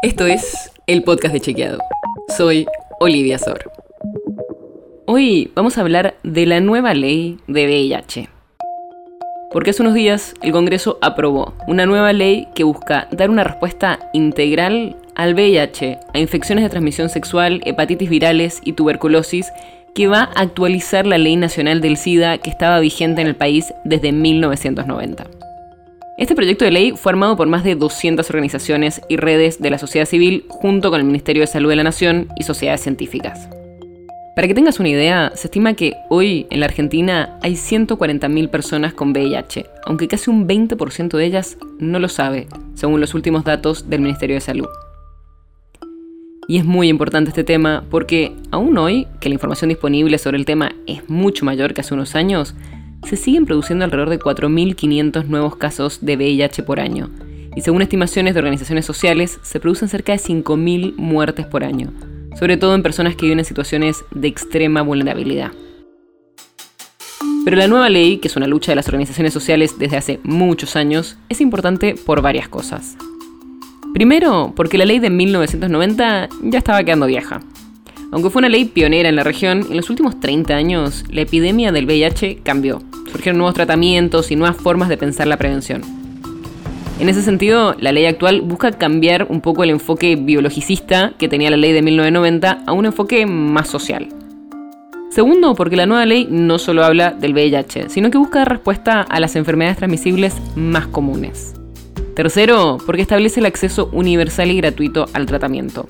Esto es el podcast de Chequeado. Soy Olivia Sor. Hoy vamos a hablar de la nueva ley de VIH. Porque hace unos días el Congreso aprobó una nueva ley que busca dar una respuesta integral al VIH, a infecciones de transmisión sexual, hepatitis virales y tuberculosis, que va a actualizar la ley nacional del SIDA que estaba vigente en el país desde 1990. Este proyecto de ley fue armado por más de 200 organizaciones y redes de la sociedad civil junto con el Ministerio de Salud de la Nación y sociedades científicas. Para que tengas una idea, se estima que hoy en la Argentina hay 140.000 personas con VIH, aunque casi un 20% de ellas no lo sabe, según los últimos datos del Ministerio de Salud. Y es muy importante este tema porque aún hoy, que la información disponible sobre el tema es mucho mayor que hace unos años, se siguen produciendo alrededor de 4.500 nuevos casos de VIH por año, y según estimaciones de organizaciones sociales, se producen cerca de 5.000 muertes por año, sobre todo en personas que viven en situaciones de extrema vulnerabilidad. Pero la nueva ley, que es una lucha de las organizaciones sociales desde hace muchos años, es importante por varias cosas. Primero, porque la ley de 1990 ya estaba quedando vieja. Aunque fue una ley pionera en la región, en los últimos 30 años la epidemia del VIH cambió. Surgieron nuevos tratamientos y nuevas formas de pensar la prevención. En ese sentido, la ley actual busca cambiar un poco el enfoque biologicista que tenía la ley de 1990 a un enfoque más social. Segundo, porque la nueva ley no solo habla del VIH, sino que busca dar respuesta a las enfermedades transmisibles más comunes. Tercero, porque establece el acceso universal y gratuito al tratamiento.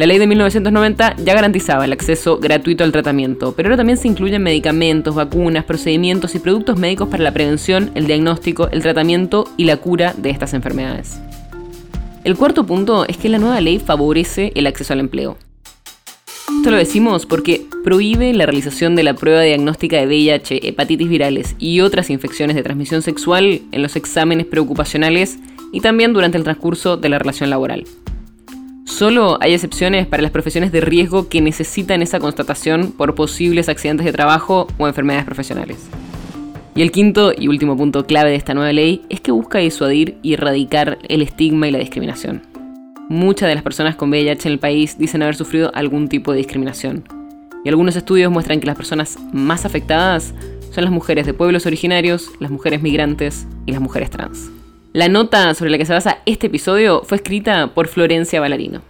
La ley de 1990 ya garantizaba el acceso gratuito al tratamiento, pero ahora también se incluyen medicamentos, vacunas, procedimientos y productos médicos para la prevención, el diagnóstico, el tratamiento y la cura de estas enfermedades. El cuarto punto es que la nueva ley favorece el acceso al empleo. Esto lo decimos porque prohíbe la realización de la prueba diagnóstica de VIH, hepatitis virales y otras infecciones de transmisión sexual en los exámenes preocupacionales y también durante el transcurso de la relación laboral. Solo hay excepciones para las profesiones de riesgo que necesitan esa constatación por posibles accidentes de trabajo o enfermedades profesionales. Y el quinto y último punto clave de esta nueva ley es que busca disuadir y erradicar el estigma y la discriminación. Muchas de las personas con VIH en el país dicen haber sufrido algún tipo de discriminación. Y algunos estudios muestran que las personas más afectadas son las mujeres de pueblos originarios, las mujeres migrantes y las mujeres trans. La nota sobre la que se basa este episodio fue escrita por Florencia Ballarino.